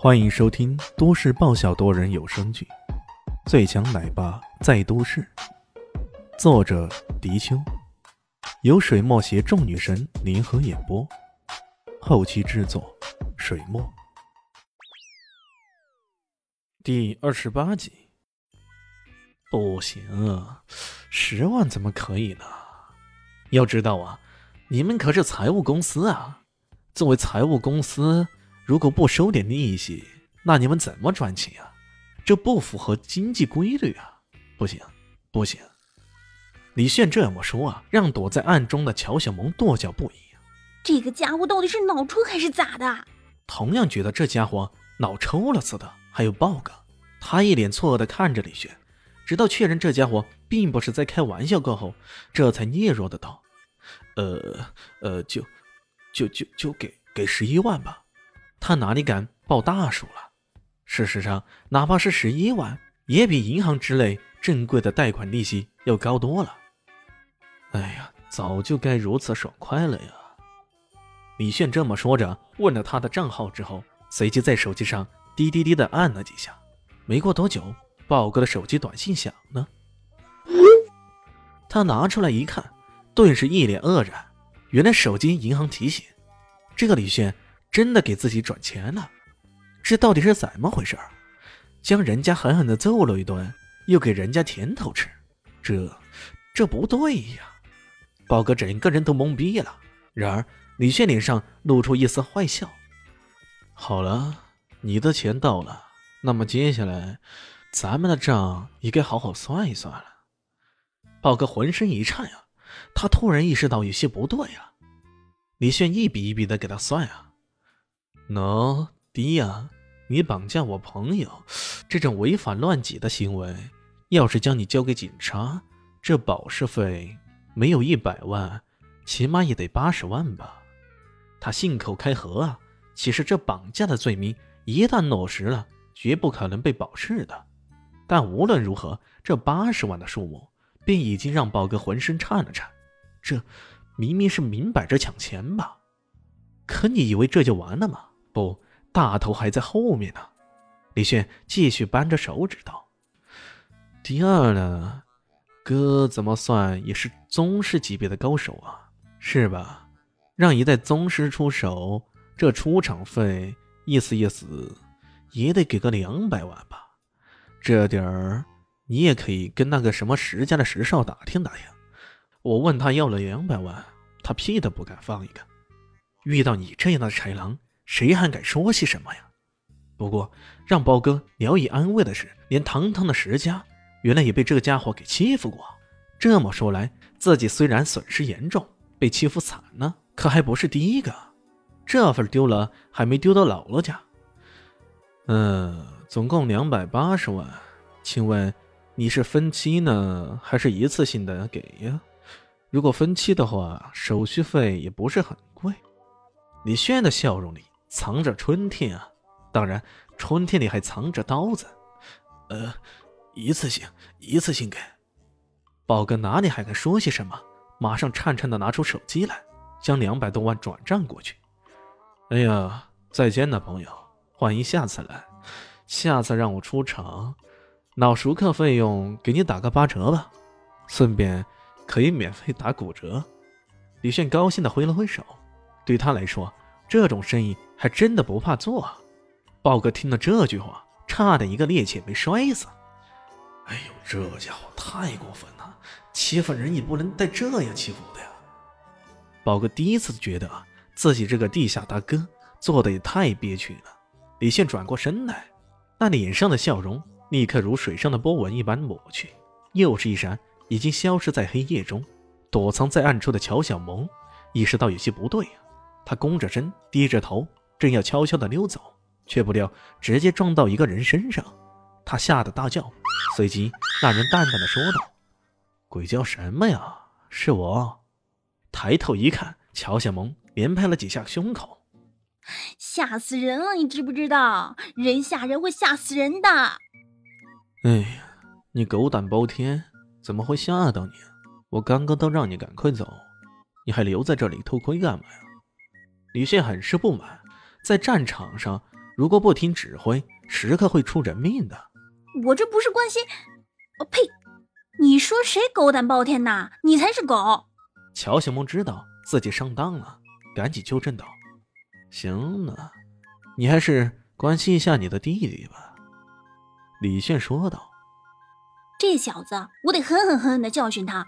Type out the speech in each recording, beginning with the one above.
欢迎收听都市爆笑多人有声剧《最强奶爸在都市》，作者：迪秋，由水墨携众女神联合演播，后期制作：水墨。第二十八集。不行，十万怎么可以呢？要知道啊，你们可是财务公司啊！作为财务公司，如果不收点利息，那你们怎么赚钱啊？这不符合经济规律啊！不行，不行！李炫这么说啊，让躲在暗中的乔小萌跺脚不已。这个家伙到底是脑抽还是咋的？同样觉得这家伙脑抽了似的。还有豹哥，他一脸错愕地看着李炫。直到确认这家伙并不是在开玩笑过后，这才嗫嚅的道：“呃呃，就就就就给给十一万吧。”他哪里敢报大数了？事实上，哪怕是十一万，也比银行之类正规的贷款利息要高多了。哎呀，早就该如此爽快了呀！李炫这么说着，问了他的账号之后，随即在手机上滴滴滴的按了几下。没过多久。豹哥的手机短信响了，他拿出来一看，顿时一脸愕然。原来手机银行提醒，这个李炫真的给自己转钱了。这到底是怎么回事？将人家狠狠的揍了一顿，又给人家甜头吃，这这不对呀！豹哥整个人都懵逼了。然而李炫脸上露出一丝坏笑。好了，你的钱到了，那么接下来。咱们的账也该好好算一算了。豹哥浑身一颤呀，他突然意识到有些不对啊。李炫一笔一笔的给他算啊。喏，迪亚，你绑架我朋友这种违法乱纪的行为，要是将你交给警察，这保释费没有一百万，起码也得八十万吧？他信口开河啊。其实这绑架的罪名一旦落实了，绝不可能被保释的。但无论如何，这八十万的数目便已经让宝哥浑身颤了颤。这明明是明摆着抢钱吧？可你以为这就完了吗？不，大头还在后面呢。李炫继续扳着手指道：“第二呢，哥怎么算也是宗师级别的高手啊，是吧？让一代宗师出手，这出场费意思意思也得给个两百万吧？”这点儿，你也可以跟那个什么石家的石少打听打听。我问他要了两百万，他屁都不敢放一个。遇到你这样的豺狼，谁还敢说些什么呀？不过让包哥聊以安慰的是，连堂堂的石家，原来也被这个家伙给欺负过。这么说来，自己虽然损失严重，被欺负惨了，可还不是第一个。这份丢了，还没丢到姥姥家。嗯。总共两百八十万，请问你是分期呢，还是一次性的给呀？如果分期的话，手续费也不是很贵。李炫的笑容里藏着春天啊，当然，春天里还藏着刀子。呃，一次性，一次性给。宝哥哪里还敢说些什么？马上颤颤的拿出手机来，将两百多万转账过去。哎呀，再见了，朋友，欢迎下次来。下次让我出场，脑熟客费用给你打个八折吧，顺便可以免费打骨折。李炫高兴的挥了挥手，对他来说，这种生意还真的不怕做。豹哥听了这句话，差点一个趔趄被摔死。哎呦，这家伙太过分了，欺负人也不能带这样欺负的呀！豹哥第一次觉得自己这个地下大哥做的也太憋屈了。李现转过身来。那脸上的笑容立刻如水上的波纹一般抹去，又是一闪，已经消失在黑夜中。躲藏在暗处的乔小萌意识到有些不对啊，他弓着身，低着头，正要悄悄地溜走，却不料直接撞到一个人身上。他吓得大叫，随即那人淡淡的说道：“鬼叫什么呀？是我。”抬头一看，乔小萌连拍了几下胸口。吓死人了！你知不知道，人吓人会吓死人的。哎呀，你狗胆包天，怎么会吓到你？我刚刚都让你赶快走，你还留在这里偷窥干嘛呀？李现很是不满，在战场上如果不听指挥，时刻会出人命的。我这不是关心，哦呸！你说谁狗胆包天呐？你才是狗！乔小萌知道自己上当了，赶紧纠正道：“行了，你还是关心一下你的弟弟吧。”李炫说道：“这小子，我得狠狠狠狠的教训他。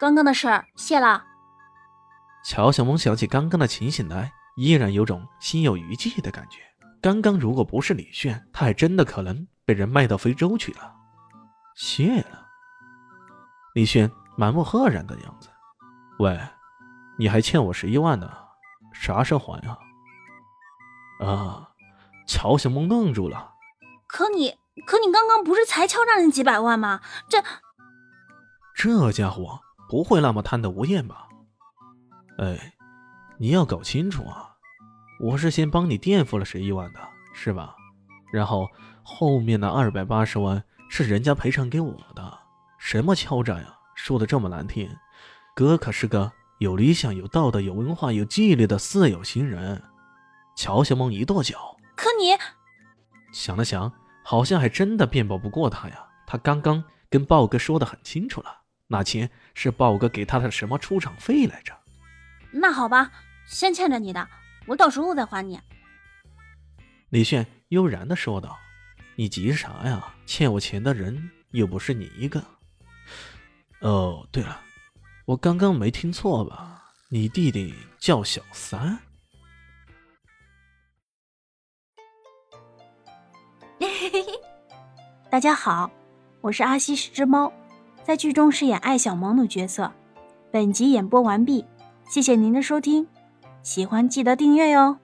刚刚的事儿，谢了。”乔小萌想起刚刚的情形来，依然有种心有余悸的感觉。刚刚如果不是李炫，他还真的可能被人卖到非洲去了。谢了，李炫满目赫然的样子。喂，你还欠我十一万呢，啥时候还呀？啊！乔小梦愣住了。可你，可你刚刚不是才敲诈人几百万吗？这，这家伙不会那么贪得无厌吧？哎，你要搞清楚啊！我是先帮你垫付了十一万的，是吧？然后后面的二百八十万是人家赔偿给我的。什么敲诈呀？说的这么难听，哥可是个有理想、有道德、有文化、有纪律的四有新人。乔小梦一跺脚，可你想了想，好像还真的辩驳不过他呀。他刚刚跟豹哥说的很清楚了，那钱是豹哥给他的什么出场费来着？那好吧，先欠着你的。我到时候再还你。”李炫悠然的说道，“你急啥呀？欠我钱的人又不是你一个。哦，对了，我刚刚没听错吧？你弟弟叫小三？” 大家好，我是阿西是只猫，在剧中饰演艾小萌的角色。本集演播完毕，谢谢您的收听。喜欢记得订阅哟。